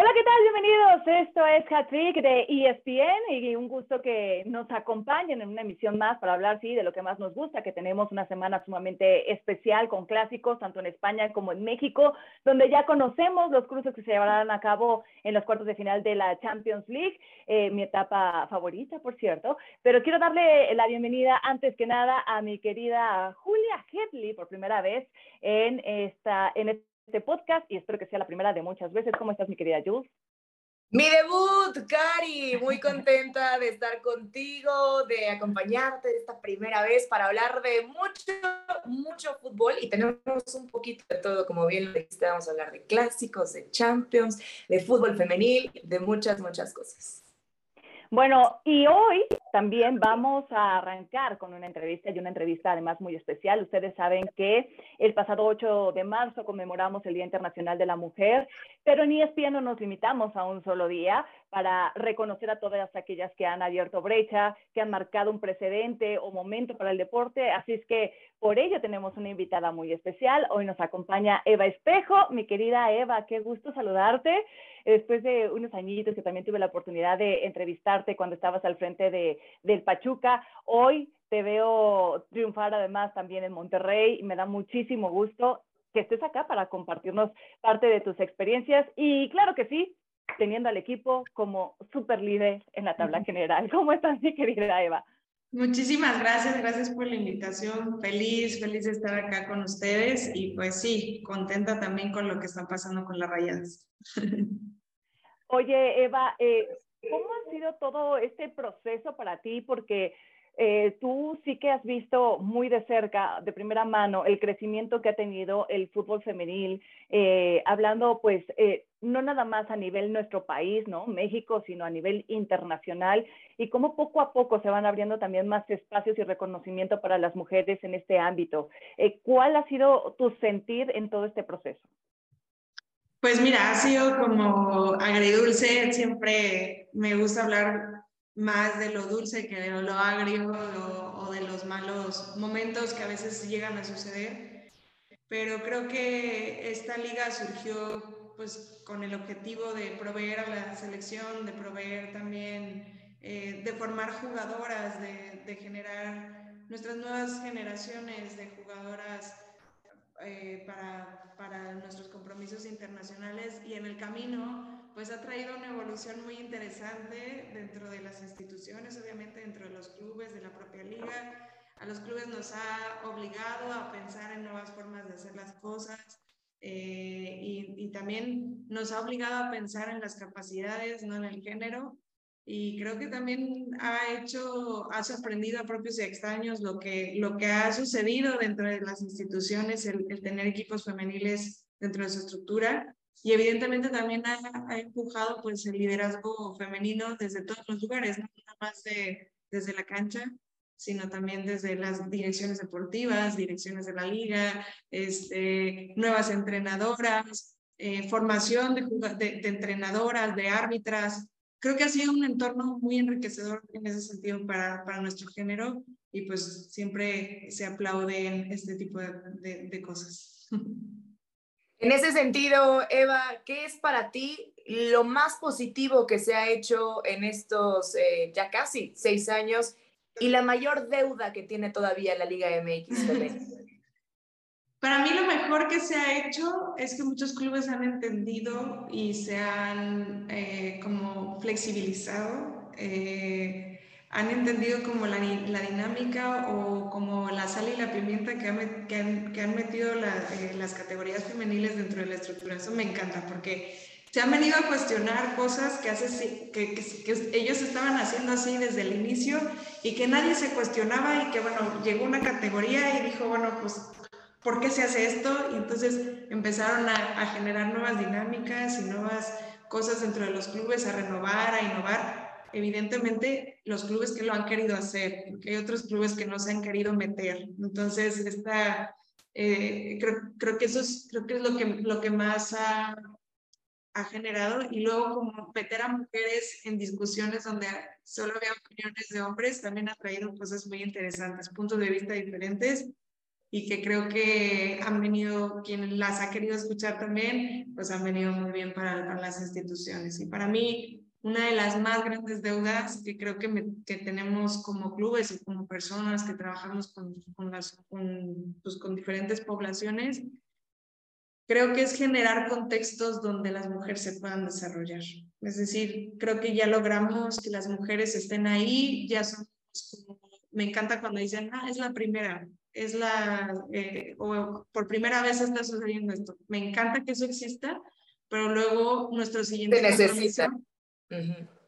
Hola, ¿qué tal? Bienvenidos. Esto es Hattrick de ESPN y un gusto que nos acompañen en una emisión más para hablar, sí, de lo que más nos gusta, que tenemos una semana sumamente especial con clásicos, tanto en España como en México, donde ya conocemos los cruces que se llevarán a cabo en los cuartos de final de la Champions League, eh, mi etapa favorita, por cierto. Pero quiero darle la bienvenida antes que nada a mi querida Julia Hedley por primera vez en esta, en esta este podcast y espero que sea la primera de muchas veces. ¿Cómo estás, mi querida Jules? Mi debut, Cari, muy contenta de estar contigo, de acompañarte esta primera vez para hablar de mucho, mucho fútbol y tenemos un poquito de todo, como bien lo dijiste, vamos a hablar de clásicos, de Champions, de fútbol femenil, de muchas, muchas cosas. Bueno, y hoy también vamos a arrancar con una entrevista y una entrevista además muy especial. Ustedes saben que el pasado 8 de marzo conmemoramos el Día Internacional de la Mujer, pero en ESPN no nos limitamos a un solo día para reconocer a todas aquellas que han abierto brecha, que han marcado un precedente o momento para el deporte. Así es que por ello tenemos una invitada muy especial. Hoy nos acompaña Eva Espejo. Mi querida Eva, qué gusto saludarte después de unos añitos que también tuve la oportunidad de entrevistarte cuando estabas al frente de, del Pachuca, hoy te veo triunfar además también en Monterrey y me da muchísimo gusto que estés acá para compartirnos parte de tus experiencias y claro que sí, teniendo al equipo como super líder en la tabla general. ¿Cómo estás, mi querida Eva? Muchísimas gracias, gracias por la invitación. Feliz, feliz de estar acá con ustedes y pues sí, contenta también con lo que está pasando con las rayadas. Oye, Eva, eh, ¿cómo ha sido todo este proceso para ti? Porque eh, tú sí que has visto muy de cerca, de primera mano, el crecimiento que ha tenido el fútbol femenil, eh, hablando pues no nada más a nivel nuestro país, ¿no? México, sino a nivel internacional, y cómo poco a poco se van abriendo también más espacios y reconocimiento para las mujeres en este ámbito. ¿Cuál ha sido tu sentir en todo este proceso? Pues mira, ha sido como agridulce, siempre me gusta hablar más de lo dulce que de lo agrio o, de los malos momentos que a veces llegan a suceder, pero creo que esta liga surgió pues con el objetivo de proveer a la selección, de proveer también, eh, de formar jugadoras, de, generar nuestras nuevas generaciones de jugadoras eh, para, para, nuestros compromisos internacionales y en el camino pues ha traído una evolución muy interesante dentro de las instituciones, obviamente dentro de los clubes, de la propia liga. A los clubes nos ha obligado a pensar en nuevas formas de hacer las cosas eh, y, y también nos ha obligado a pensar en las capacidades, no en el género. Y creo que también ha hecho, ha sorprendido a propios y extraños lo que, lo que ha sucedido dentro de las instituciones, el, tener equipos femeniles dentro de su estructura. Y evidentemente también ha, ha, empujado pues el liderazgo femenino desde todos los lugares, no nada más de, desde la cancha, sino también desde las direcciones deportivas, direcciones de la liga, este, nuevas entrenadoras, eh, formación de, entrenadoras, de árbitras, creo que ha sido un entorno muy enriquecedor en ese sentido para, para nuestro género y pues siempre se aplauden este tipo de, de, cosas. En ese sentido, Eva, ¿qué es para ti lo más positivo que se ha hecho en estos eh, ya casi seis años y la mayor deuda que tiene todavía la Liga MX? Para mí lo mejor que se ha hecho es que muchos clubes han entendido y se han eh, como flexibilizado, eh, han entendido como la, la, dinámica o como la sal y la pimienta que, han, que han, que han metido la, eh, las categorías femeniles dentro de la estructura. Eso me encanta porque se han venido a cuestionar cosas que, hace, que, que, que, ellos estaban haciendo así desde el inicio y que nadie se cuestionaba y que, bueno, llegó una categoría y dijo, bueno, pues ¿por qué se hace esto? Y entonces empezaron a, a, generar nuevas dinámicas y nuevas cosas dentro de los clubes, a renovar, a innovar. Evidentemente, los clubes que lo han querido hacer, porque hay otros clubes que no se han querido meter. Entonces, esta, eh, creo, creo, que eso es, creo que es lo que, lo que más ha, ha generado y luego como meter a mujeres en discusiones donde solo había opiniones de hombres también ha traído cosas muy interesantes, puntos de vista diferentes y que creo que han venido, quien las ha querido escuchar también, pues han venido muy bien para, para las instituciones. Y para mí, una de las más grandes deudas que creo que, que tenemos como clubes y como personas que trabajamos con, con, las, con, pues, con diferentes poblaciones creo que es generar contextos donde las mujeres se puedan desarrollar. Es decir, creo que ya logramos que las mujeres estén ahí, ya son, me encanta cuando dicen, ah, es la primera, es la, eh, o por primera vez está sucediendo esto. Me encanta que eso exista, pero luego nuestro siguiente compromiso,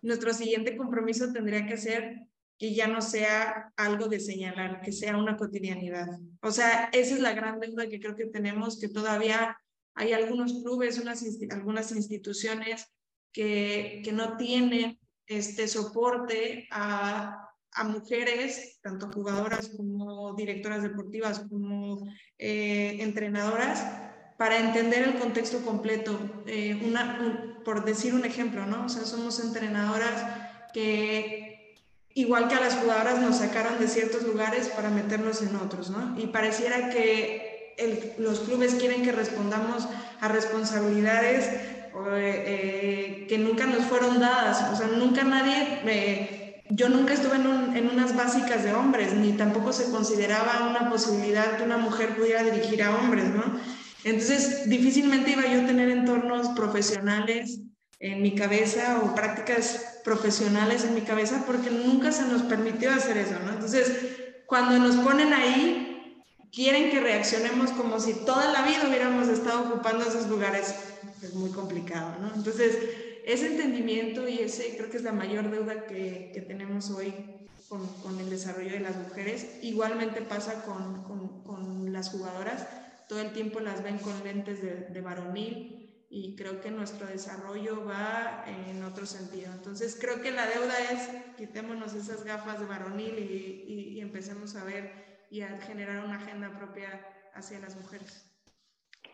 nuestro siguiente compromiso tendría que ser que ya no sea algo de señalar, que sea una cotidianidad. O sea, esa es la gran deuda que creo que tenemos, que todavía hay algunos clubes, unas, algunas instituciones que, que no tienen este soporte a, a, mujeres, tanto jugadoras como directoras deportivas, como eh, entrenadoras, para entender el contexto completo. Eh, una, por decir un ejemplo, ¿no? O sea, somos entrenadoras que, igual que a las jugadoras, nos sacaron de ciertos lugares para meternos en otros, ¿no? Y pareciera que los clubes quieren que respondamos a responsabilidades eh, que nunca nos fueron dadas. O sea, nunca nadie, eh, yo nunca estuve en, en, unas básicas de hombres, ni tampoco se consideraba una posibilidad que una mujer pudiera dirigir a hombres, ¿no? Entonces, difícilmente iba yo a tener entornos profesionales en mi cabeza o prácticas profesionales en mi cabeza porque nunca se nos permitió hacer eso, ¿no? Entonces, cuando nos ponen ahí, quieren que reaccionemos como si toda la vida hubiéramos estado ocupando esos lugares, es muy complicado, ¿no? Entonces, ese entendimiento y ese creo que es la mayor deuda que, que tenemos hoy con, con, el desarrollo de las mujeres. Igualmente pasa con, con, las jugadoras, todo el tiempo las ven con lentes de, de varonil y creo que nuestro desarrollo va en otro sentido. Entonces creo que la deuda es quitémonos esas gafas de varonil y, y, y empecemos a ver y a generar una agenda propia hacia las mujeres.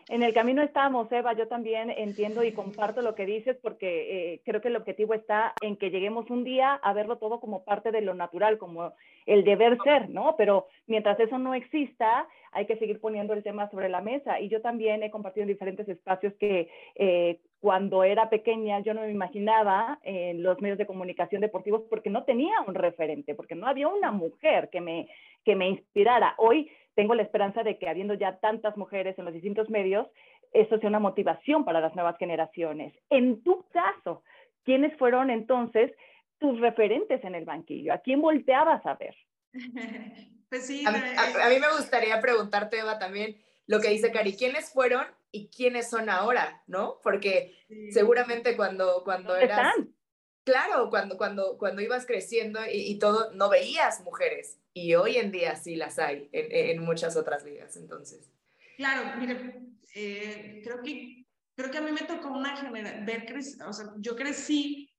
En el camino estamos, Eva. Yo también entiendo y comparto lo que dices porque eh, creo que el objetivo está en que lleguemos un día a verlo todo como parte de lo natural, como el deber ser, ¿no? Pero mientras eso no exista, hay que seguir poniendo el tema sobre la mesa. Y yo también he compartido en diferentes espacios que eh, cuando era pequeña yo no me imaginaba en los medios de comunicación deportivos porque no tenía un referente, porque no había una mujer que me, que me inspirara. Hoy tengo la esperanza de que habiendo ya tantas mujeres en los distintos medios, eso sea una motivación para las nuevas generaciones. En tu caso, ¿quiénes fueron entonces tus referentes en el banquillo? ¿A quién volteabas a ver? Pues sí, a, mí me gustaría preguntarte, Eva, también lo que dice Cari, ¿quiénes fueron y quiénes son ahora? ¿No? Porque seguramente cuando, cuando eras... Están? Claro, cuando, cuando, cuando ibas creciendo y, y, todo, no veías mujeres y hoy en día sí las hay en, en muchas otras ligas, entonces. Claro, mire, eh, creo, que, creo que a mí me tocó una generación, ver, o sea, yo crecí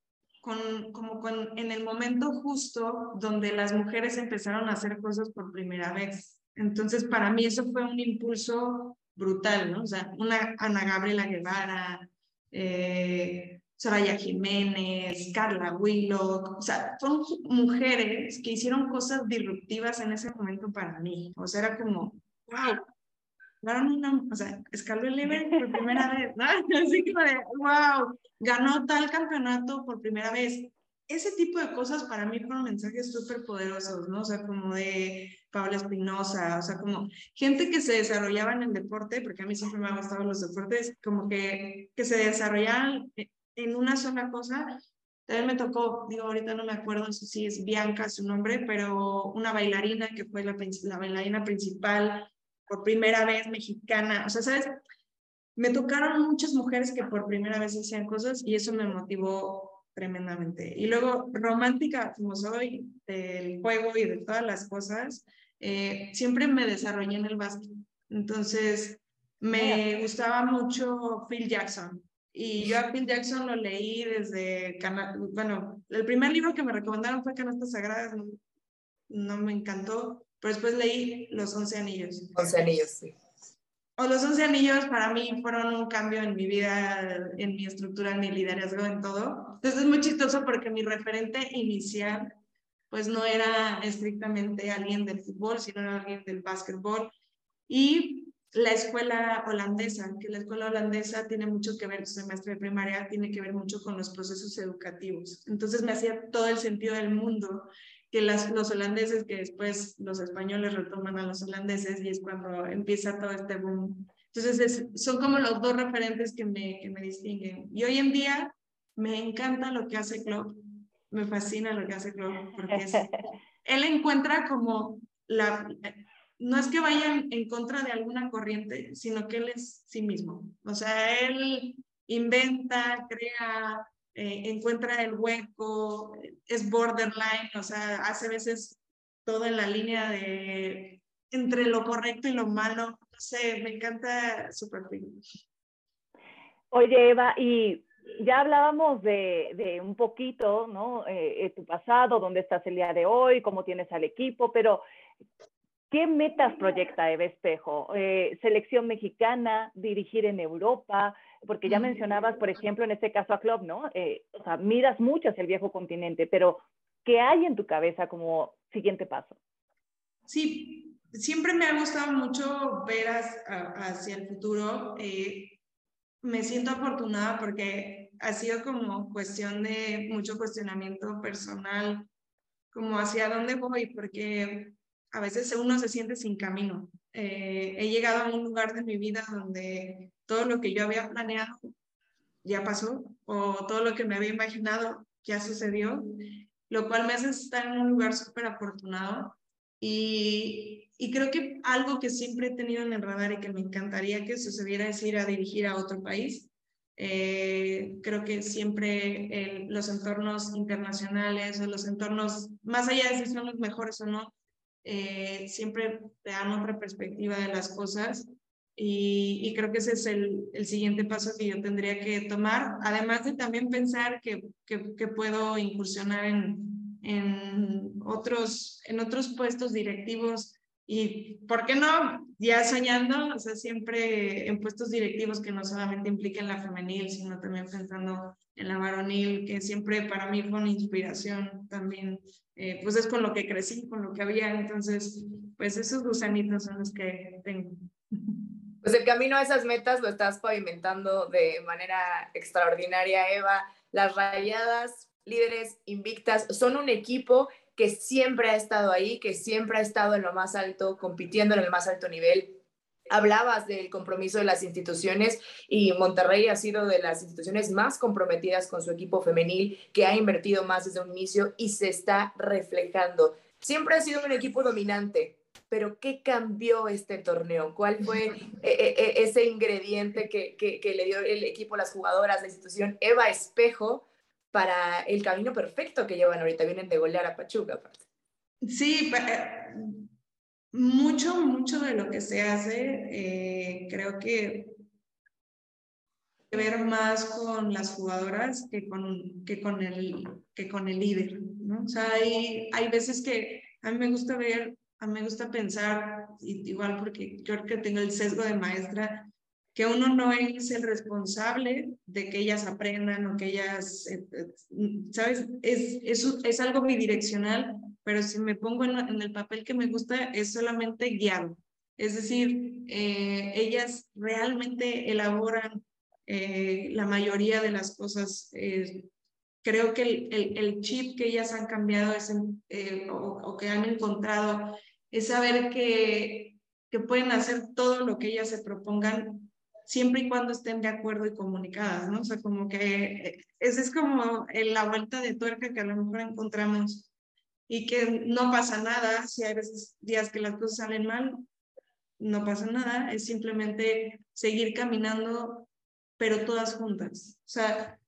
con, como con, en el momento justo donde las mujeres empezaron a hacer cosas por primera vez. Entonces, para mí eso fue un impulso brutal, ¿no? O sea, una Ana Gabriela Guevara, eh, Soraya Jiménez, Carla Willock, o sea, son mujeres que hicieron cosas disruptivas en ese momento para mí. O sea, era como, wow, una, o sea, escaló el por primera vez, ¿no? Así de, wow, ganó tal campeonato por primera vez. Ese tipo de cosas para mí fueron mensajes súper poderosos, ¿no? O sea, como de Paula Espinosa, o sea, como gente que se desarrollaba en el deporte, porque a mí siempre me han gustado los deportes, como que, que se desarrollaban en una sola cosa. También me tocó, digo, ahorita no me acuerdo si es Bianca su nombre, pero una bailarina que fue la, la bailarina principal por primera vez mexicana. O sea, ¿sabes? Me tocaron muchas mujeres que por primera vez hacían cosas y eso me motivó tremendamente. Y luego, romántica como soy del juego y de todas las cosas, eh, siempre me desarrollé en el básquet. Entonces, me gustaba mucho Phil Jackson. Y yo a Phil Jackson lo leí desde, bueno, el primer libro que me recomendaron fue Canastas Sagradas, no, me encantó, pero después leí Los Once Anillos. Once Anillos, sí. o los 11 anillos para mí fueron un cambio en mi vida, en mi estructura, en mi liderazgo, en todo. Entonces es muy chistoso porque mi referente inicial pues no era estrictamente alguien del fútbol, sino era alguien del básquetbol. Y la escuela holandesa, que la escuela holandesa tiene mucho que ver, su semestre de primaria tiene que ver mucho con los procesos educativos. Entonces me hacía todo el sentido del mundo que las, los holandeses, que después los españoles retoman a los holandeses y es cuando empieza todo este boom. Entonces son como los dos referentes que me, que me distinguen. Y hoy en día me encanta lo que hace Klopp, me fascina lo que hace Klopp, porque él encuentra como la... No es que vayan en contra de alguna corriente, sino que él es sí mismo. O sea, él inventa, crea, eh, encuentra el hueco, es borderline, o sea, hace veces todo en la línea de entre lo correcto y lo malo. No sé, me encanta su perfil. Oye, Eva, y ya hablábamos de, de un poquito, ¿no? Eh, eh, tu pasado, dónde estás el día de hoy, cómo tienes al equipo, pero ¿qué metas proyecta Eva Espejo? selección mexicana, dirigir en Europa, porque ya mencionabas, por ejemplo, en este caso a Club, ¿no? Eh, o sea, miras mucho hacia el viejo continente, pero ¿qué hay en tu cabeza como siguiente paso? Sí, siempre me ha gustado mucho ver hacia el futuro. Eh, me siento afortunada porque ha sido como cuestión de mucho cuestionamiento personal, como hacia dónde voy, porque a veces uno se siente sin camino. Eh, he llegado a un lugar de mi vida donde todo lo que yo había planeado ya pasó o todo lo que me había imaginado ya sucedió, lo cual me hace estar en un lugar súper afortunado. Y, y, creo que algo que siempre he tenido en el radar y que me encantaría que sucediera es ir a dirigir a otro país. Eh, creo que siempre los entornos internacionales o los entornos, más allá de si son los mejores o no, eh, siempre te dan otra perspectiva de las cosas y, y creo que ese es el, el, siguiente paso que yo tendría que tomar, además de también pensar que, que, que puedo incursionar en, en, otros, en otros puestos directivos y, ¿por qué no? Ya soñando, o sea, siempre en puestos directivos que no solamente impliquen la femenil, sino también pensando en la varonil, que siempre para mí fue una inspiración también, eh, pues es con lo que crecí, con lo que había, entonces, pues esos gusanitos son los que tengo. Pues el camino a esas metas lo estás pavimentando de manera extraordinaria, Eva. Las rayadas, líderes invictas, son un equipo que siempre ha estado ahí, que siempre ha estado en lo más alto, compitiendo en el más alto nivel. Hablabas del compromiso de las instituciones y Monterrey ha sido de las instituciones más comprometidas con su equipo femenil, que ha invertido más desde un inicio y se está reflejando. Siempre ha sido un equipo dominante, pero ¿qué cambió este torneo? ¿Cuál fue eh, eh, eh, ese ingrediente que, que, que, le dio el equipo, las jugadoras, la institución? Eva Espejo para el camino perfecto que llevan ahorita. Vienen de golear a Pachuca, aparte. Sí, eh, mucho, mucho de lo que se hace, eh, creo que que ver más con las jugadoras que con, que con, el, que con el líder, ¿no? O sea, hay, hay veces que a mí me gusta ver, a mí me gusta pensar, igual porque yo creo que tengo el sesgo de maestra, que uno no es el responsable de que ellas aprendan o que ellas, eh, eh, ¿sabes? Es, es, es algo bidireccional, pero si me pongo en, el papel que me gusta, es solamente guiado. Es decir, eh, ellas realmente elaboran la mayoría de las cosas. Creo que el, el, el, chip que ellas han cambiado es o, o que han encontrado es saber que, que pueden hacer todo lo que ellas se propongan siempre y cuando estén de acuerdo y comunicadas, ¿no? O sea, como que esa es como la vuelta de tuerca que a lo mejor encontramos y que no pasa nada, si hay veces días que las cosas salen mal, no pasa nada, es simplemente seguir caminando, pero todas juntas. O sea,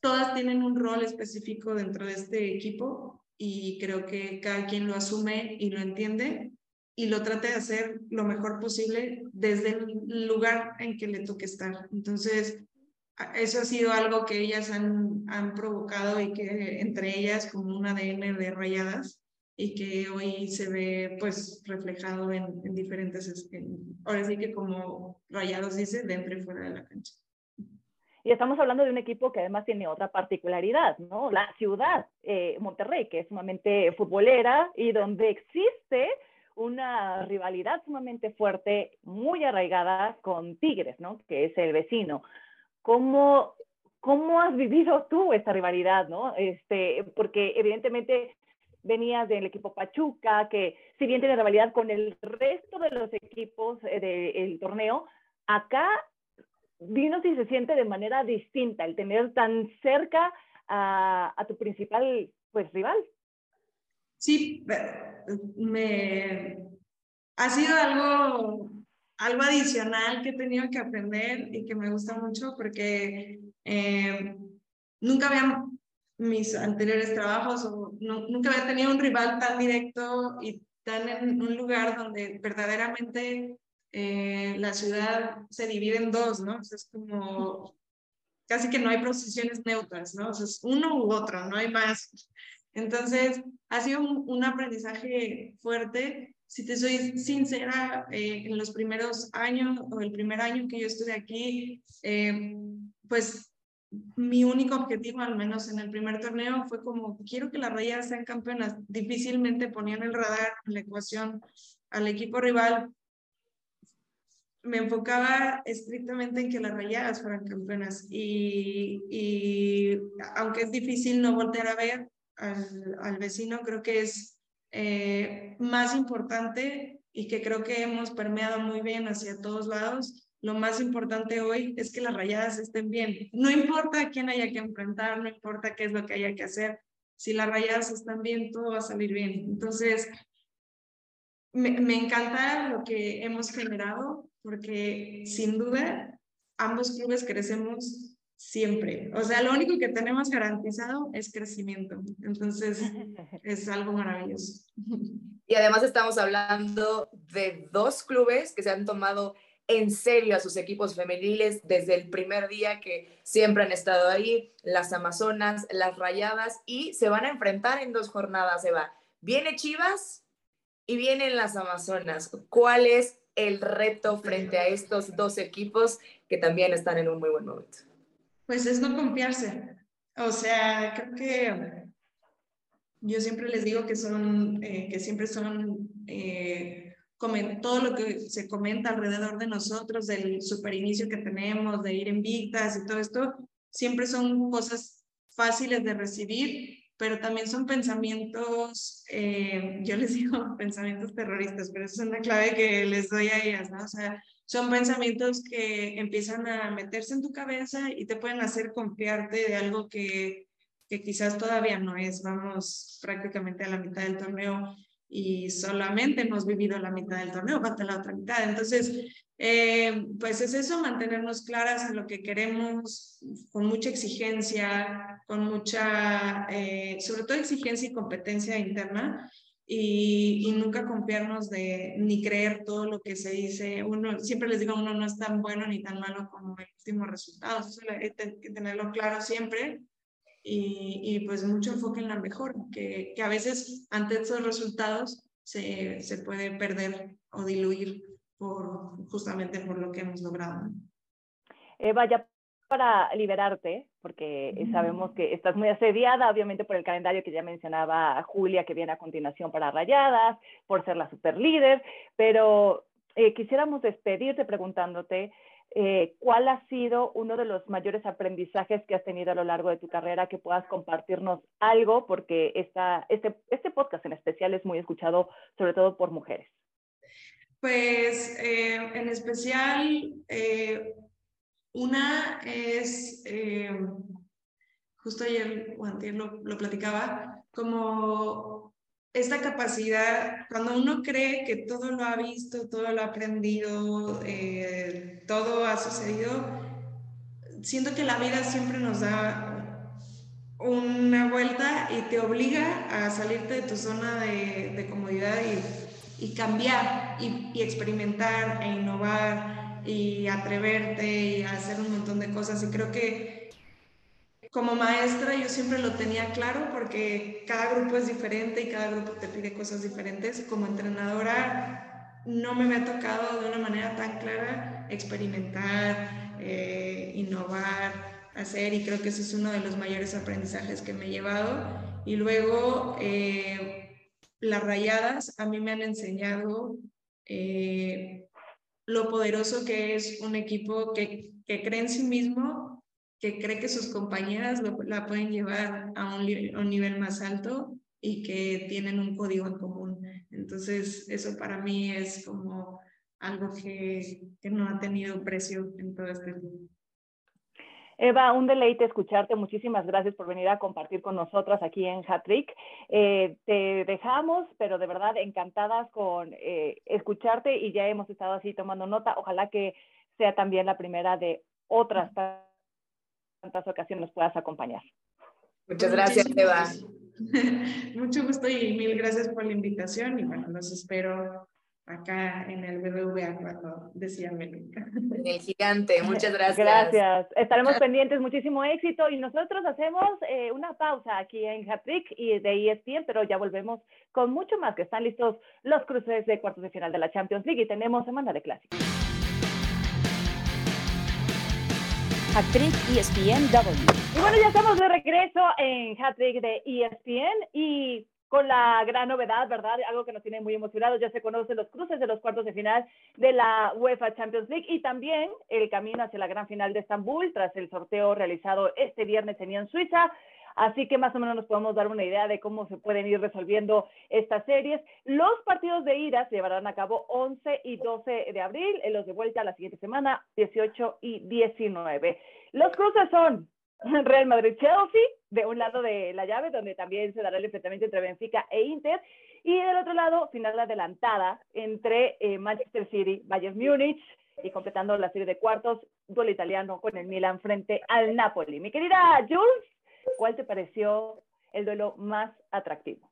todas tienen un rol específico dentro de este equipo y creo que cada quien lo asume y lo entiende y lo trate de hacer lo mejor posible desde el lugar en que le toque estar. Entonces, eso ha sido algo que ellas han, han provocado y que entre ellas como un ADN de rayadas y que hoy se ve pues reflejado en, en diferentes, ahora sí que como Rayados dice, dentro y fuera de la cancha. Y estamos hablando de un equipo que además tiene otra particularidad, ¿no? La ciudad, eh, Monterrey, que es sumamente futbolera y donde existe una rivalidad sumamente fuerte, muy arraigada con Tigres, ¿no? Que es el vecino. ¿Cómo, cómo has vivido tú esta rivalidad, no? Este, porque evidentemente venías del equipo Pachuca, que si bien tiene rivalidad con el resto de los equipos eh, del torneo, acá dinos si se siente de manera distinta el tener tan cerca a, a tu principal pues rival. Sí, me ha sido algo, algo adicional que he tenido que aprender y que me gusta mucho porque eh, nunca había mis anteriores trabajos o nunca había tenido un rival tan directo y tan en un lugar donde verdaderamente eh, la ciudad se divide en dos, ¿no? O sea, es como casi que no hay posiciones neutras, ¿no? O sea, es uno u otro, no hay más. Entonces, ha sido un, aprendizaje fuerte. Si te soy sincera, eh, en los primeros años o el primer año que yo estuve aquí, eh, pues mi único objetivo, al menos en el primer torneo, fue como, quiero que las Rayadas sean campeonas. Difícilmente ponían el radar en la ecuación al equipo rival me enfocaba estrictamente en que las rayadas fueran campeonas y, y aunque es difícil no voltear a ver al, al vecino, creo que es eh, más importante y que creo que hemos permeado muy bien hacia todos lados. Lo más importante hoy es que las rayadas estén bien. No importa quién haya que enfrentar, no importa qué es lo que haya que hacer. Si las rayadas están bien, todo va a salir bien. Entonces, me, me encanta lo que hemos generado porque sin duda ambos clubes crecemos siempre. O sea, lo único que tenemos garantizado es crecimiento. Entonces, es algo maravilloso. Y además estamos hablando de dos clubes que se han tomado en serio a sus equipos femeniles desde el primer día que siempre han estado ahí, las Amazonas, las Rayadas, y se van a enfrentar en dos jornadas, Eva. Viene Chivas y vienen las Amazonas. ¿Cuál es el reto frente a estos dos equipos que también están en un muy buen momento? Pues es no confiarse. O sea, creo que yo siempre les digo que son, eh, que siempre son, eh, todo lo que se comenta alrededor de nosotros, del super inicio que tenemos, de ir en vistas y todo esto, siempre son cosas fáciles de recibir pero también son pensamientos, eh, yo les digo pensamientos terroristas, pero eso es una clave que les doy a ellas, ¿no? O sea, son pensamientos que empiezan a meterse en tu cabeza y te pueden hacer confiarte de algo que, que quizás todavía no es. Vamos prácticamente a la mitad del torneo y solamente hemos vivido la mitad del torneo, falta la otra mitad. Entonces, eh, pues es eso, mantenernos claras en lo que queremos, con mucha exigencia, con mucha, eh, sobre todo exigencia y competencia interna, y, y, nunca confiarnos de ni creer todo lo que se dice. Uno, siempre les digo, uno no es tan bueno ni tan malo como el último resultado. Eso hay que tenerlo claro siempre. Y, y, pues mucho enfoque en la mejor, que, que a veces ante esos resultados se, se puede perder o diluir por, justamente por lo que hemos logrado. Eva, ya para liberarte, porque sabemos que estás muy asediada, obviamente por el calendario que ya mencionaba Julia, que viene a continuación para Rayadas, por ser la super líder, pero eh, quisiéramos despedirte preguntándote eh, cuál ha sido uno de los mayores aprendizajes que has tenido a lo largo de tu carrera, que puedas compartirnos algo, porque esta, este, este podcast en especial es muy escuchado sobre todo por mujeres. Pues eh, en especial, eh, una es, eh, justo ayer o lo, lo platicaba, como esta capacidad, cuando uno cree que todo lo ha visto, todo lo ha aprendido, todo ha sucedido, siento que la vida siempre nos da una vuelta y te obliga a salirte de tu zona de, de comodidad y y cambiar y, experimentar e innovar y atreverte y hacer un montón de cosas. Y creo que como maestra yo siempre lo tenía claro porque cada grupo es diferente y cada grupo te pide cosas diferentes. Como entrenadora no me ha tocado de una manera tan clara experimentar, eh, innovar, hacer y creo que ese es uno de los mayores aprendizajes que me he llevado. Y luego eh, las rayadas a mí me han enseñado eh, lo poderoso que es un equipo que, que cree en sí mismo que cree que sus compañeras la pueden llevar a un, un, nivel más alto y que tienen un código en común. Entonces, eso para mí es como algo que, que no ha tenido precio en todo este tiempo. Eva, un deleite escucharte. Muchísimas gracias por venir a compartir con nosotras aquí en Hatrick. Eh, te dejamos, pero de verdad encantadas con eh, escucharte y ya hemos estado así tomando nota. Ojalá que sea también la primera de otras tantas ocasiones nos puedas acompañar. Muchas gracias, Eva. Mucho gusto y mil gracias por la invitación y bueno, los espero acá en el BBVA cuando decía América. En el gigante, muchas gracias. Gracias, estaremos pendientes, muchísimo éxito y nosotros hacemos eh, una pausa aquí en Hatrick y de ESPN, pero ya volvemos con mucho más que están listos los cruces de cuartos de final de la Champions League y tenemos semana de clásicos. Hattrick ESPN-W. Y bueno, ya estamos de regreso en Hattrick de ESPN y con la gran novedad, ¿verdad? Algo que nos tiene muy emocionados, ya se conocen los cruces de los cuartos de final de la UEFA Champions League y también el camino hacia la gran final de Estambul tras el sorteo realizado este viernes en Suiza. Así que más o menos nos podemos dar una idea de cómo se pueden ir resolviendo estas series. Los partidos de ida se llevarán a cabo 11 y 12 de abril, en los de vuelta la siguiente semana, 18 y 19. Los cruces son Real Madrid-Chelsea, de un lado de la llave, donde también se dará el enfrentamiento entre Benfica e Inter, y del otro lado, final adelantada entre eh, Manchester City, Bayern Múnich, y completando la serie de cuartos, duelo italiano con el Milan frente al Napoli. Mi querida Jules, ¿Cuál te pareció el duelo más atractivo?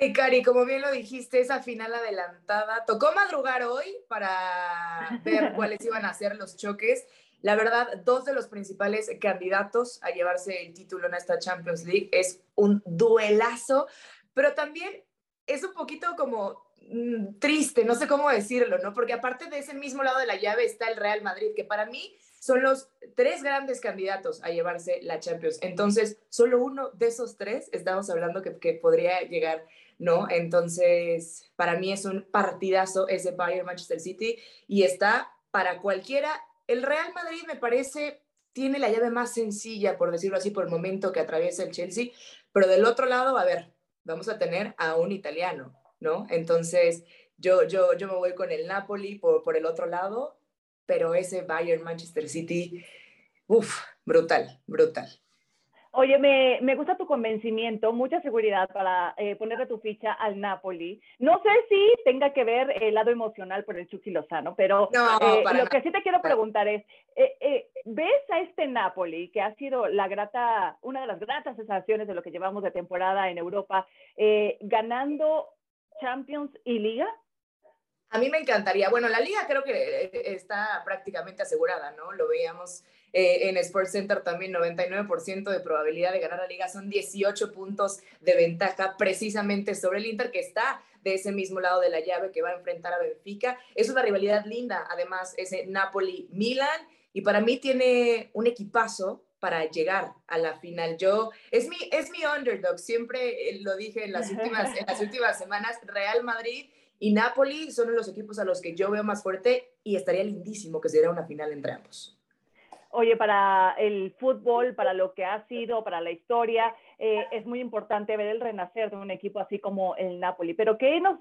Ay, Cari, como bien lo dijiste, esa final adelantada. Tocó madrugar hoy para ver cuáles iban a ser los choques. La verdad, dos de los principales candidatos a llevarse el título en esta Champions League es un duelazo, pero también es un poquito como mm, triste, no sé cómo decirlo, ¿no? Porque aparte de ese mismo lado de la llave está el Real Madrid, que para mí son los tres grandes candidatos a llevarse la Champions. Entonces, solo uno de esos tres estamos hablando que, que podría llegar, ¿no? Entonces, para mí es un partidazo ese Bayern Manchester City y está para cualquiera. El Real Madrid me parece tiene la llave más sencilla, por decirlo así, por el momento que atraviesa el Chelsea, pero del otro lado, a ver, vamos a tener a un italiano, ¿no? Entonces, yo, yo, yo me voy con el Napoli por, por el otro lado pero ese Bayern Manchester City, uff, brutal, brutal. Oye, me, me, gusta tu convencimiento, mucha seguridad para eh, ponerle tu ficha al Napoli. No sé si tenga que ver el lado emocional por el Chucky Lozano, pero eh, lo que sí te quiero preguntar es, eh, eh, ¿ves a este Napoli, que ha sido la grata, una de las gratas sensaciones de lo que llevamos de temporada en Europa, ganando Champions y Liga? A mí me encantaría. Bueno, la liga creo que está prácticamente asegurada, ¿no? Lo veíamos eh, en Sports Center también, 99% de probabilidad de ganar la liga. Son 18 puntos de ventaja precisamente sobre el Inter, que está de ese mismo lado de la llave que va a enfrentar a Benfica. Es una rivalidad linda, además, ese Napoli-Milan. Y para mí tiene un equipazo para llegar a la final. Yo, es mi, es mi underdog, siempre eh, lo dije en las últimas, en las últimas semanas, Real Madrid y Napoli son los equipos a los que yo veo más fuerte y estaría lindísimo que se diera una final entre ambos. Oye, para el fútbol, para lo que ha sido, para la historia, eh, es muy importante ver el renacer de un equipo así como el Napoli. Pero ¿qué nos,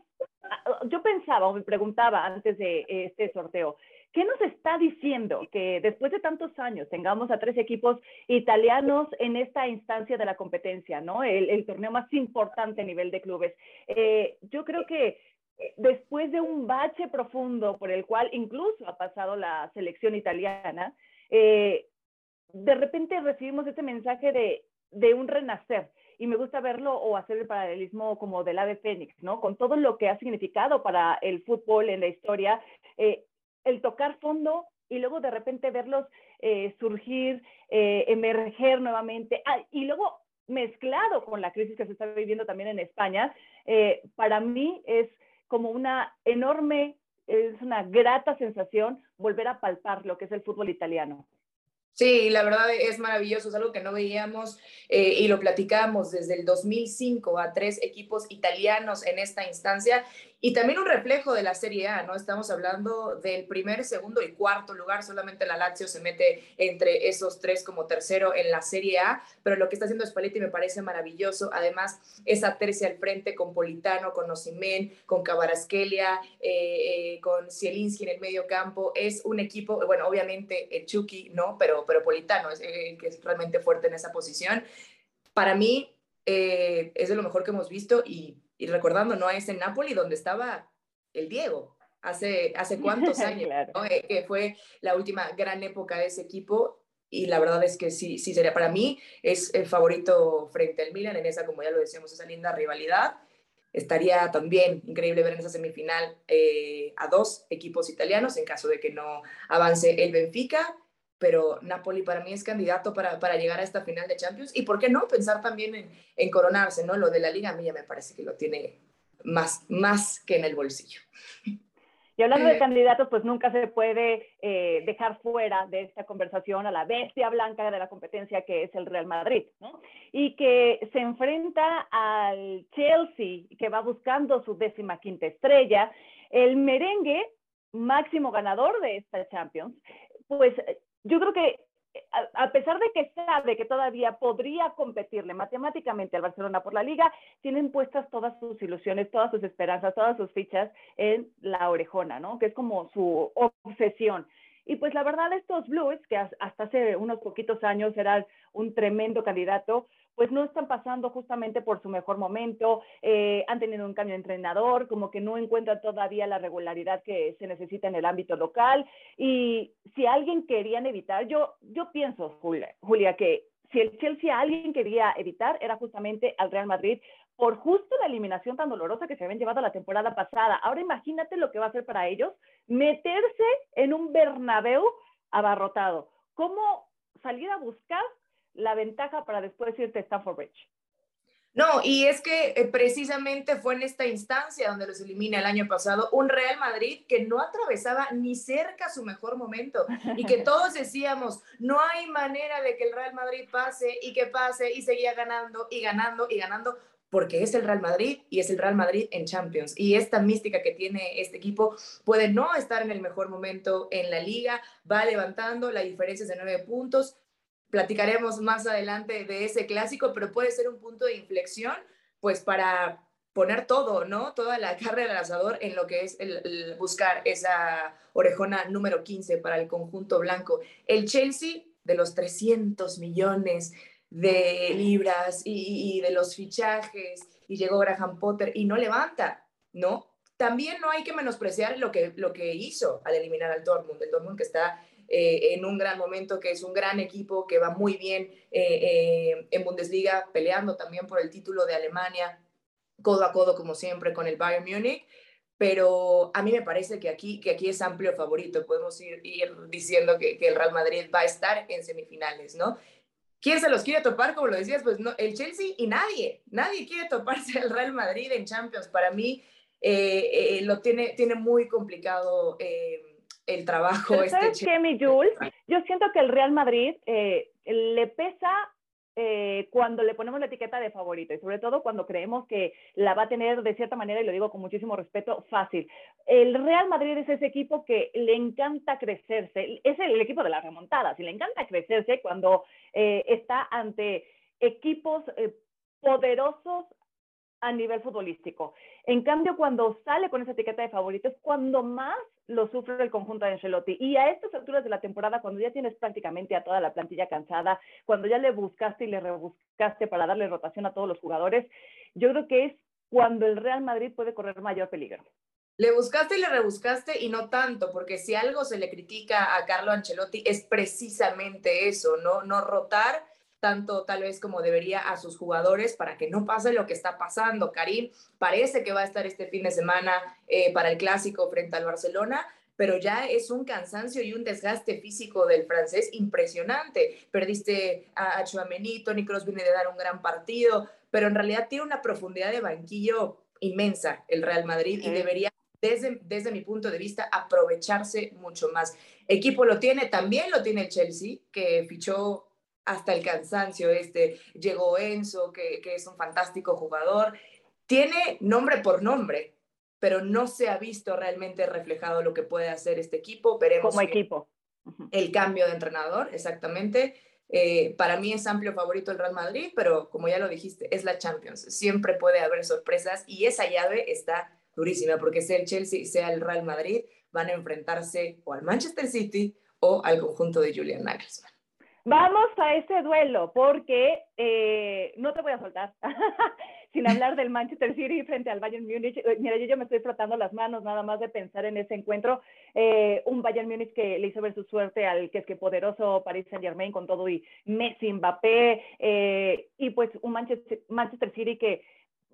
yo pensaba o me preguntaba antes de este sorteo, ¿qué nos está diciendo que después de tantos años tengamos a tres equipos italianos en esta instancia de la competencia, ¿no? El, torneo más importante a nivel de clubes. Eh, yo creo que después de un bache profundo por el cual incluso ha pasado la selección italiana, eh, de repente recibimos este mensaje de, de, un renacer. Y me gusta verlo o hacer el paralelismo como del ave fénix, ¿no? Con todo lo que ha significado para el fútbol en la historia, eh, el tocar fondo y luego de repente verlos eh, surgir, eh, emerger nuevamente. Ah, y luego, mezclado con la crisis que se está viviendo también en España, para mí es como una enorme, es una grata sensación volver a palpar lo que es el fútbol italiano. Sí, la verdad es maravilloso, es algo que no veíamos eh, y lo platicamos desde el 2005 a tres equipos italianos en esta instancia y también un reflejo de la Serie A, ¿no? Estamos hablando del primer, segundo y cuarto lugar, solamente la Lazio se mete entre esos tres como tercero en la Serie A, pero lo que está haciendo Spalletti me parece maravilloso, además esa tercia al frente con Politano, con Osimen, con Cabarasquelia, eh, eh, con Zielinski en el medio campo, es un equipo, bueno, obviamente el Chucky, ¿no? Pero, pero Politano es el que es realmente fuerte en esa posición. Para mí eh, es de lo mejor que hemos visto y y recordando, ¿no? A ese Napoli donde estaba el Diego, hace, hace cuántos años, eh, que fue la última gran época de ese equipo. Y la verdad es que sí, sí sería para mí, es el favorito frente al Milan en esa, como ya lo decíamos, esa linda rivalidad. Estaría también increíble ver en esa semifinal eh, a dos equipos italianos en caso de que no avance el Benfica pero Napoli para mí es candidato para, para, llegar a esta final de Champions. Y por qué no pensar también en, en, coronarse, ¿no? Lo de la liga a mí ya me parece que lo tiene más, más que en el bolsillo. Y hablando de eh. candidatos, pues nunca se puede eh, dejar fuera de esta conversación a la bestia blanca de la competencia que es el Real Madrid, ¿no? Y que se enfrenta al Chelsea, que va buscando su décima quinta estrella. El merengue, máximo ganador de esta Champions, pues yo creo que eh, a, pesar de que sabe que todavía podría competirle matemáticamente al Barcelona por la liga, tienen puestas todas sus ilusiones, todas sus esperanzas, todas sus fichas en la orejona, ¿no? Que es como su obsesión. Y pues la verdad, estos Blues, que hasta hace unos poquitos años eran un tremendo candidato, pues no están pasando justamente por su mejor momento, eh, han tenido un cambio de entrenador, como que no encuentran todavía la regularidad que se necesita en el ámbito local. Y si alguien querían evitar, yo, yo pienso, Julia, Julia, que si el Chelsea alguien quería evitar era justamente al Real Madrid por justo la eliminación tan dolorosa que se habían llevado la temporada pasada. Ahora imagínate lo que va a ser para ellos meterse en un Bernabéu abarrotado. ¿Cómo salir a buscar la ventaja para después irte a Stanford Bridge. No, y es que eh, precisamente fue en esta instancia donde los elimina el año pasado un Real Madrid que no atravesaba ni cerca su mejor momento y que todos decíamos, no hay manera de que el Real Madrid pase y que pase y seguía ganando y ganando y ganando porque es el Real Madrid y es el Real Madrid en Champions. Y esta mística que tiene este equipo puede no estar en el mejor momento en la liga, va levantando, la diferencia es de nueve puntos, platicaremos más adelante de ese clásico, pero puede ser un punto de inflexión, pues para poner todo, ¿no? Toda la carrera del asador en lo que es el, buscar esa orejona número 15 para el conjunto blanco. El Chelsea, de los 300 millones de libras y, y de los fichajes, y llegó Graham Potter y no levanta, ¿no? También no hay que menospreciar lo que, lo que hizo al eliminar al Dortmund, el Dortmund que está eh, en un gran momento, que es un gran equipo, que va muy bien eh, eh, en Bundesliga, peleando también por el título de Alemania, codo a codo como siempre con el Bayern Múnich. Pero a mí me parece que aquí, que aquí es amplio favorito. Podemos ir, ir diciendo que, que el Real Madrid va a estar en semifinales, ¿no? ¿Quién se los quiere topar? Como lo decías, pues no, el Chelsea y nadie, nadie quiere toparse al Real Madrid en Champions. Para mí lo tiene, tiene muy complicado el trabajo. Pero este ¿Sabes qué, mi Jules? Yo siento que el Real Madrid eh, le pesa eh, cuando le ponemos la etiqueta de favorito y sobre todo cuando creemos que la va a tener de cierta manera, y lo digo con muchísimo respeto, fácil. El Real Madrid es ese equipo que le encanta crecerse, es el, equipo de las remontadas y le encanta crecerse cuando eh, está ante equipos poderosos a nivel futbolístico. En cambio, cuando sale con esa etiqueta de favorito es cuando más lo sufre el conjunto de Ancelotti. Y a estas alturas de la temporada, cuando ya tienes prácticamente a toda la plantilla cansada, cuando ya le buscaste y le rebuscaste para darle rotación a todos los jugadores, yo creo que es cuando el Real Madrid puede correr mayor peligro. Le buscaste y le rebuscaste y no tanto, porque si algo se le critica a Carlo Ancelotti es precisamente eso, ¿no? No rotar tanto tal vez como debería a sus jugadores para que no pase lo que está pasando. Karim parece que va a estar este fin de semana eh, para el clásico frente al Barcelona, pero ya es un cansancio y un desgaste físico del francés impresionante. Perdiste a, Chouameni, Tony Kroos viene de dar un gran partido, pero en realidad tiene una profundidad de banquillo inmensa el Real Madrid y debería desde, desde mi punto de vista, aprovecharse mucho más. Equipo lo tiene, también lo tiene el Chelsea, que fichó hasta el cansancio este, llegó Enzo, que, que es un fantástico jugador. Tiene nombre por nombre, pero no se ha visto realmente reflejado lo que puede hacer este equipo. Veremos como equipo. El cambio de entrenador, exactamente. Eh, para mí es amplio favorito el Real Madrid, pero como ya lo dijiste, es la Champions. Siempre puede haber sorpresas y esa llave está durísima, porque sea el Chelsea, sea el Real Madrid, van a enfrentarse o al Manchester City o al conjunto de Julian Nagelsmann. Vamos a ese duelo, porque eh, no te voy a soltar, sin hablar del Manchester City frente al Bayern Múnich. Eh, mira, yo, me estoy frotando las manos nada más de pensar en ese encuentro. Eh, un Bayern Múnich que le hizo ver su suerte al que es que poderoso Paris Saint Germain con todo y Messi, Mbappé, y pues un Manchester, Manchester City que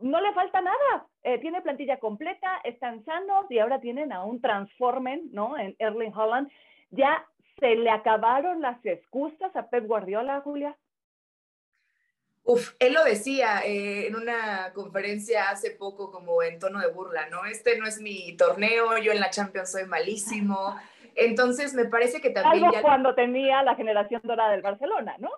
no le falta nada. Tiene plantilla completa, están sanos y ahora tienen a un transformen, ¿no? En Erling Holland. Ya se le acabaron las excusas a Pep Guardiola, Julia. Uf, él lo decía eh, en una conferencia hace poco como en tono de burla, ¿no? Este no es mi torneo, yo en la Champions soy malísimo. Entonces me parece que también... Algo cuando tenía la generación dorada del Barcelona, ¿no?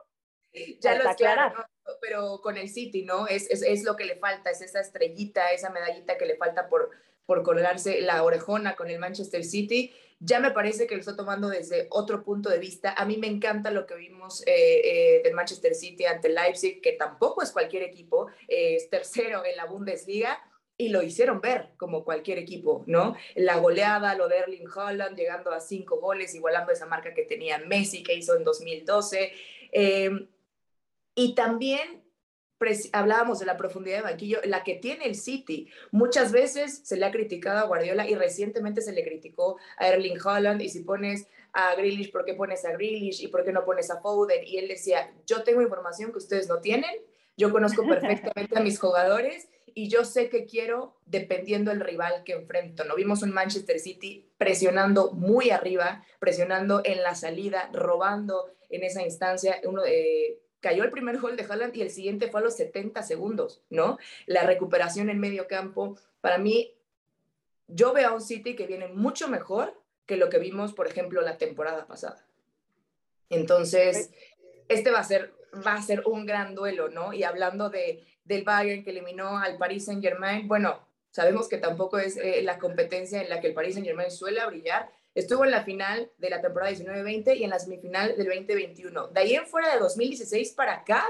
Ya lo claro, pero con el City, ¿no? Es, es, es, lo que le falta, es esa estrellita, esa medallita que le falta por, por colgarse la orejona con el Manchester City. Ya me parece que lo está tomando desde otro punto de vista. A mí me encanta lo que vimos eh, eh, del Manchester City ante Leipzig, que tampoco es cualquier equipo, eh, es tercero en la Bundesliga, y lo hicieron ver como cualquier equipo, ¿no? La goleada, lo de Erling Holland, llegando a cinco goles, igualando esa marca que tenía Messi, que hizo en 2012. Y también hablábamos de la profundidad de banquillo, la que tiene el City. Muchas veces se le ha criticado a Guardiola y recientemente se le criticó a Erling Holland y si pones a Grealish, ¿por qué pones a Grealish y por qué no pones a Foden? Y él decía, yo tengo información que ustedes no tienen, yo conozco perfectamente a mis jugadores y yo sé que quiero dependiendo del rival que enfrento. No vimos un Manchester City presionando muy arriba, presionando en la salida, robando en esa instancia. Uno de cayó el primer gol de Haaland y el siguiente fue a los 70 segundos, ¿no? La recuperación en medio campo, para mí, yo veo a un City que viene mucho mejor que lo que vimos, por ejemplo, la temporada pasada. Entonces, este va a ser, va a ser un gran duelo, ¿no? Y hablando de, del Bayern que eliminó al Paris Saint Germain, bueno, sabemos que tampoco es eh, la competencia en la que el Paris Saint Germain suele brillar, Estuvo en la final de la temporada 19-20 y en la semifinal del 2021. De ahí en fuera de 2016 para acá,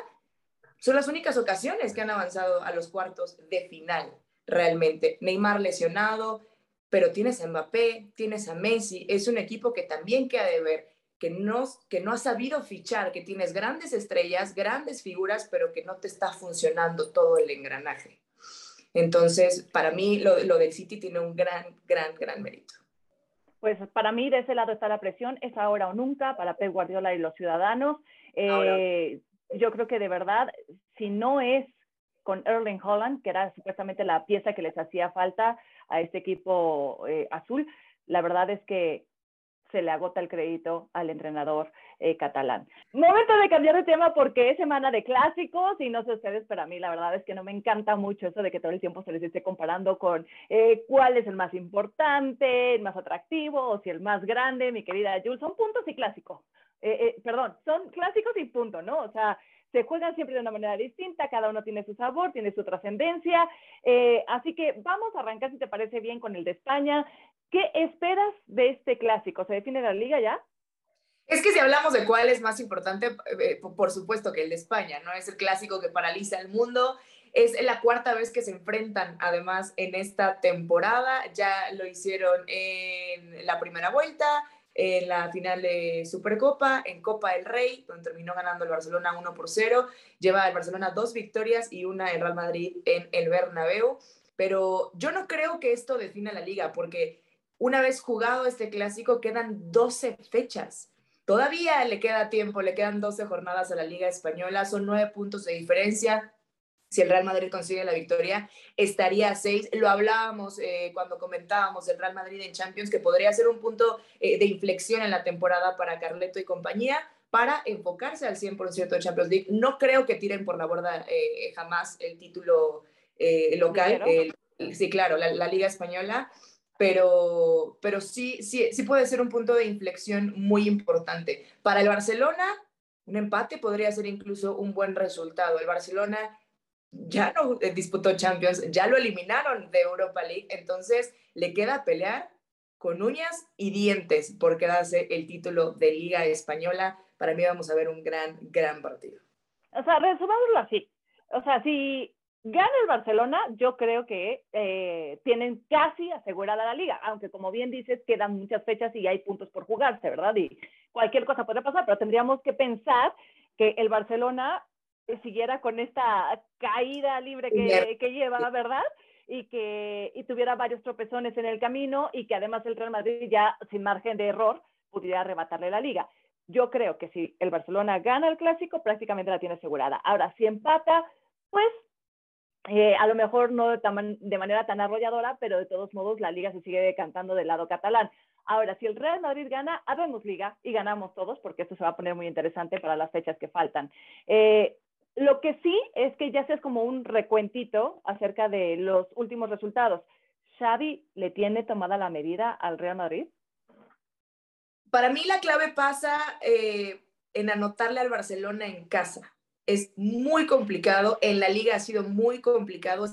son las únicas ocasiones que han avanzado a los cuartos de final, realmente. Neymar lesionado, pero tienes a Mbappé, tienes a Messi, es un equipo que también queda de ver, que no, que no ha sabido fichar, que tienes grandes estrellas, grandes figuras, pero que no te está funcionando todo el engranaje. Entonces, para mí, lo, lo del City tiene un gran, gran, gran mérito pues para mí de ese lado está la presión, es ahora o nunca para Pep Guardiola y los ciudadanos. Eh, yo creo que de verdad, si no es con Erling Holland, que era supuestamente la pieza que les hacía falta a este equipo eh, azul, la verdad es que se le agota el crédito al entrenador eh, catalán. Momento de cambiar de tema porque es semana de clásicos y no sé ustedes, pero a mí la verdad es que no me encanta mucho eso de que todo el tiempo se les esté comparando con eh, cuál es el más importante, el más atractivo o si el más grande, mi querida Jules. Son puntos y clásicos. Eh, perdón, son clásicos y punto, ¿no? O sea, se juegan siempre de una manera distinta, cada uno tiene su sabor, tiene su trascendencia. así que vamos a arrancar, si te parece bien, con el de España. ¿Qué esperas de este clásico? ¿Se define la liga ya? Es que si hablamos de cuál es más importante, eh, por supuesto que el de España, ¿no? Es el clásico que paraliza el mundo. Es la cuarta vez que se enfrentan, además, en esta temporada. Ya lo hicieron en la primera vuelta, en la final de Supercopa, en Copa del Rey, donde terminó ganando el Barcelona 1 por 0. Lleva el Barcelona dos victorias y una el Real Madrid en el Bernabéu. Pero yo no creo que esto defina la liga, porque una vez jugado este clásico, quedan 12 fechas. Todavía le queda tiempo, le quedan 12 jornadas a la Liga Española, son nueve puntos de diferencia. Si el Real Madrid consigue la victoria, estaría a seis. Lo hablábamos eh, cuando comentábamos del Real Madrid en Champions, que podría ser un punto eh, de inflexión en la temporada para Carleto y compañía para enfocarse al 100% de Champions League. No creo que tiren por la borda eh, jamás el título local, sí, claro, la, la, Liga Española, pero, pero sí, sí, sí puede ser un punto de inflexión muy importante. Para el Barcelona, un empate podría ser incluso un buen resultado. El Barcelona ya no disputó Champions, ya lo eliminaron de Europa League, entonces le queda pelear con uñas y dientes por quedarse el título de Liga Española. Para mí vamos a ver un gran, gran partido. O sea, resumámoslo así. O sea, si gana el Barcelona, yo creo que eh, tienen casi asegurada la liga, aunque como bien dices, quedan muchas fechas y hay puntos por jugarse, ¿verdad? Y cualquier cosa puede pasar, pero tendríamos que pensar que el Barcelona siguiera con esta caída libre que, que lleva, ¿verdad? Y que y tuviera varios tropezones en el camino y que además el Real Madrid ya sin margen de error pudiera arrebatarle la liga. Yo creo que si el Barcelona gana el clásico, prácticamente la tiene asegurada. Ahora, si empata, pues eh, a lo mejor no de, de, manera tan arrolladora, pero de todos modos la liga se sigue decantando del lado catalán. Ahora, si el Real Madrid gana, habemos liga y ganamos todos, porque esto se va a poner muy interesante para las fechas que faltan. Eh, lo que sí es que ya es como un recuentito acerca de los últimos resultados. ¿Xavi le tiene tomada la medida al Real Madrid? Para mí la clave pasa eh, en anotarle al Barcelona en casa. Es muy complicado, en la liga ha sido muy complicado,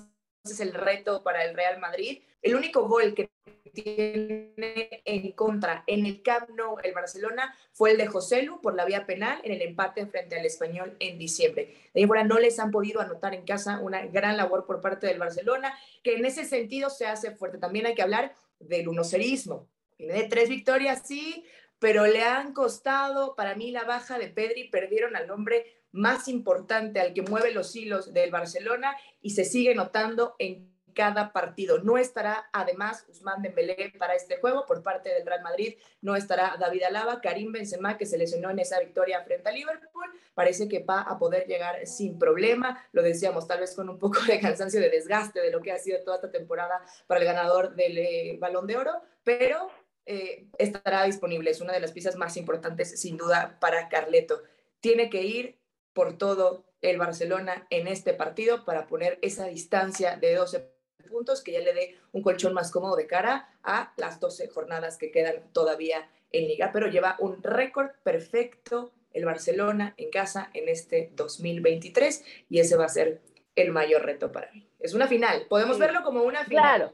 ese es el reto para el Real Madrid. El único gol que tiene en contra en el Camp Nou el Barcelona fue el de José Lu por la vía penal en el empate frente al Español en diciembre. De ahí fuera no les han podido anotar en casa una gran labor por parte del Barcelona, que en ese sentido se hace fuerte. También hay que hablar del unocerismo. Tiene de tres victorias, sí, pero le han costado, para mí, la baja de Pedri, perdieron al hombre más importante, al que mueve los hilos del Barcelona y se sigue notando en cada partido. No estará además Usman Dembélé para este juego por parte del Real Madrid, no estará David Alaba, Karim Benzema que se lesionó en esa victoria frente a Liverpool, parece que va a poder llegar sin problema, lo decíamos tal vez con un poco de cansancio de desgaste de lo que ha sido toda esta temporada para el ganador del eh, Balón de Oro, pero eh, estará disponible, es una de las piezas más importantes sin duda para Carleto. Tiene que ir por todo el Barcelona en este partido para poner esa distancia de 12 puntos que ya le dé un colchón más cómodo de cara a las 12 jornadas que quedan todavía en liga, pero lleva un récord perfecto el Barcelona en casa en este 2023 y ese va a ser el mayor reto para mí. Es una final, podemos verlo como una final. Claro.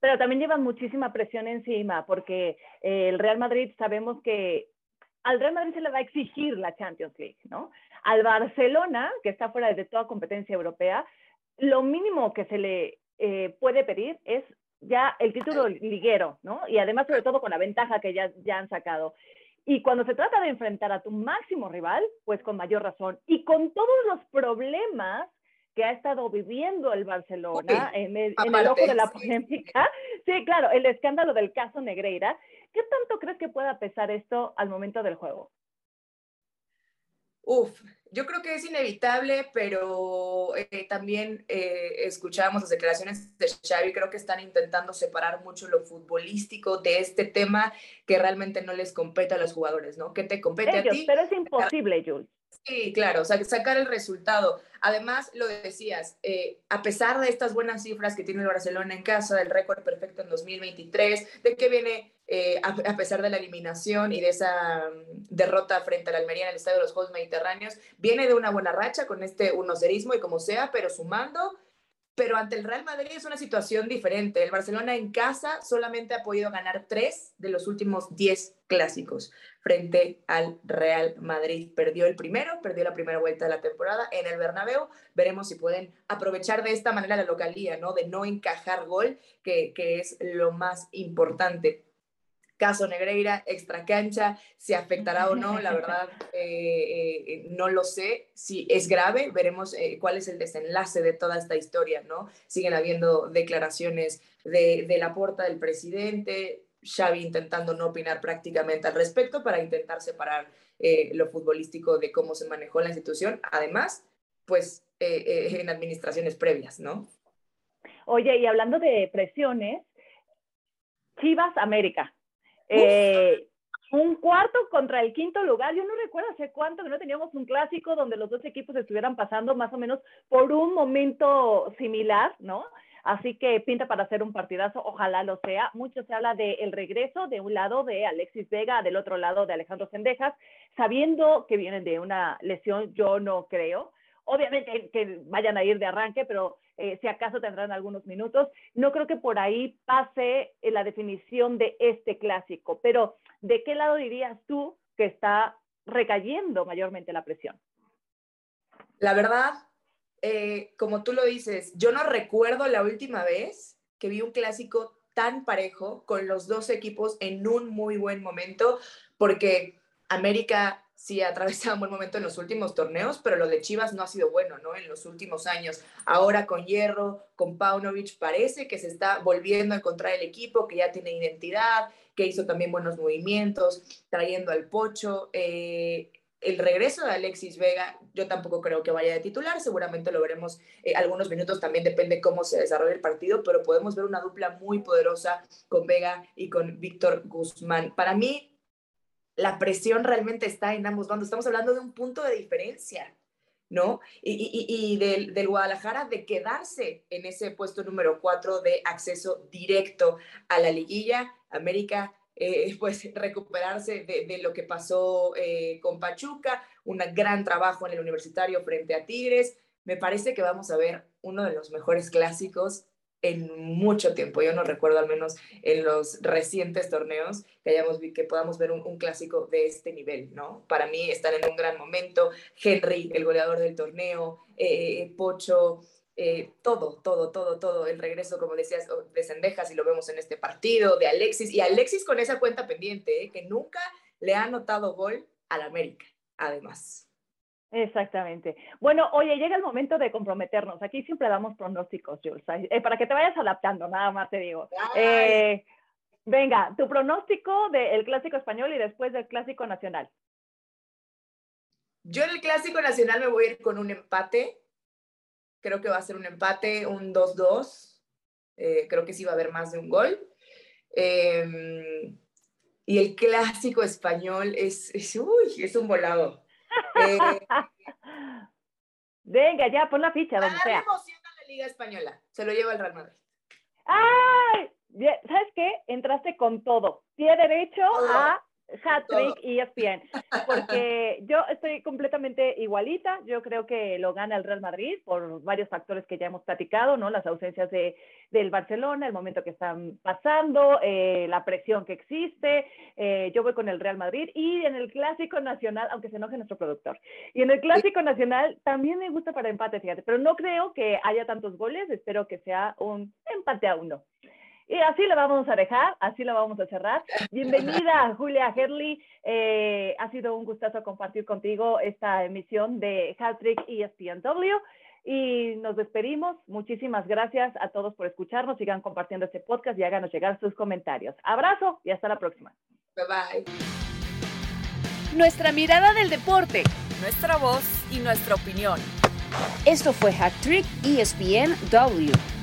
Pero también lleva muchísima presión encima porque eh, el Real Madrid sabemos que al Real Madrid se le va a exigir la Champions League, ¿no? Al Barcelona, que está fuera de toda competencia europea, lo mínimo que se le eh, puede pedir es ya el título liguero, ¿no? Y además, sobre todo con la ventaja que ya, ya han sacado. Y cuando se trata de enfrentar a tu máximo rival, pues con mayor razón. Y con todos los problemas que ha estado viviendo el Barcelona en, el, en, el, ojo de la polémica. Sí, claro, el escándalo del caso Negreira. ¿Qué tanto crees que pueda pesar esto al momento del juego? Uf, yo creo que es inevitable, pero eh, también eh, escuchábamos las declaraciones de Xavi, creo que están intentando separar mucho lo futbolístico de este tema que realmente no les compete a los jugadores, ¿no? Que te compete a ti. Pero es imposible, Jules. Sí, claro, o sea, sacar el resultado. Además, lo decías, eh, a pesar de estas buenas cifras que tiene el Barcelona en casa, del récord perfecto en 2023, de que viene eh, a, pesar de la eliminación y de esa mm, derrota frente al Almería en el Estadio de los Juegos Mediterráneos, viene de una buena racha con este unocerismo y como sea, pero sumando pero ante el Real Madrid es una situación diferente. El Barcelona en casa solamente ha podido ganar tres de los últimos diez clásicos frente al Real Madrid. Perdió el primero, perdió la primera vuelta de la temporada en el Bernabéu. Veremos si pueden aprovechar de esta manera la localía, ¿no? De no encajar gol, que, que es lo más importante caso Negreira, extra cancha, si afectará o no, la verdad eh, eh, no lo sé. Si es grave, veremos eh, cuál es el desenlace de toda esta historia, ¿no? Siguen habiendo declaraciones de, de la puerta del presidente, Xavi intentando no opinar prácticamente al respecto para intentar separar lo futbolístico de cómo se manejó la institución. Además, pues, en administraciones previas, ¿no? Oye, y hablando de presiones, Chivas América. Eh, un cuarto contra el quinto lugar. Yo no recuerdo hace cuánto que no teníamos un clásico donde los dos equipos estuvieran pasando más o menos por un momento similar, ¿no? Así que pinta para hacer un partidazo, ojalá lo sea. Mucho se habla del regreso de un lado de Alexis Vega, del otro lado de Alejandro Sendejas, sabiendo que vienen de una lesión, yo no creo. Obviamente que vayan a ir de arranque, pero eh, si acaso tendrán algunos minutos. No creo que por ahí pase eh, la definición de este clásico, pero ¿de qué lado dirías tú que está recayendo mayormente la presión? La verdad, eh, como tú lo dices, yo no recuerdo la última vez que vi un clásico tan parejo con los dos equipos en un muy buen momento, porque América sí ha atravesado un buen momento en los últimos torneos, pero lo de Chivas no ha sido bueno, ¿no? En los últimos años. Ahora con Hierro, con Paunovic, parece que se está volviendo a encontrar el equipo, que ya tiene identidad, que hizo también buenos movimientos, trayendo al Pocho. Eh, el regreso de Alexis Vega, yo tampoco creo que vaya de titular, seguramente lo veremos eh, algunos minutos, también depende cómo se desarrolle el partido, pero podemos ver una dupla muy poderosa con Vega y con Víctor Guzmán. Para mí, la presión realmente está en ambos bandos. Estamos hablando de un punto de diferencia, ¿no? Y, del, Guadalajara de quedarse en ese puesto número cuatro de acceso directo a la liguilla. América, eh, pues recuperarse de, lo que pasó eh, con Pachuca, un gran trabajo en el universitario frente a Tigres. Me parece que vamos a ver uno de los mejores clásicos en mucho tiempo. Yo no recuerdo al menos en los recientes torneos que hayamos que podamos ver un, clásico de este nivel, ¿no? Para mí están en un gran momento. Henry, el goleador del torneo, eh, Pocho, eh, todo, todo, todo, todo. El regreso, como decías, de Sendejas y lo vemos en este partido, de Alexis y Alexis con esa cuenta pendiente, ¿eh? que nunca le ha anotado gol al América, además. Exactamente. Bueno, oye, llega el momento de comprometernos. Aquí siempre damos pronósticos, Jules, eh, para que te vayas adaptando, nada más te digo. Eh, venga, tu pronóstico del clásico español y después del clásico nacional. Yo en el clásico nacional me voy a ir con un empate. Creo que va a ser un empate, un 2-2. Eh, creo que sí va a haber más de un gol. Em, y el clásico español es, es, uy, es un volado. Eh, Venga, ya, pon la ficha, donde sea. la Liga Española. Se lo lleva el Real Madrid. ¡Ay! ¿Sabes qué? Entraste con todo. Pie derecho a hat-trick y ESPN, porque yo estoy completamente igualita, yo creo que lo gana el Real Madrid por varios factores que ya hemos platicado, ¿no? Las ausencias de, del Barcelona, el momento que están pasando, eh, la presión que existe, eh, yo voy con el Real Madrid y en el Clásico Nacional, aunque se enoje nuestro productor, y en el Clásico Nacional también me gusta para empate, fíjate, pero no creo que haya tantos goles, espero que sea un empate a uno. Y así lo vamos a dejar, así lo vamos a cerrar. Bienvenida, Julia Herley. Eh, ha sido un gustazo compartir contigo esta emisión de Hattrick ESPNW. Y nos despedimos. Muchísimas gracias a todos por escucharnos. Sigan compartiendo este podcast y háganos llegar sus comentarios. Abrazo y hasta la próxima. Bye bye. Nuestra mirada del deporte, nuestra voz y nuestra opinión. Esto fue Hat Trick ESPNW.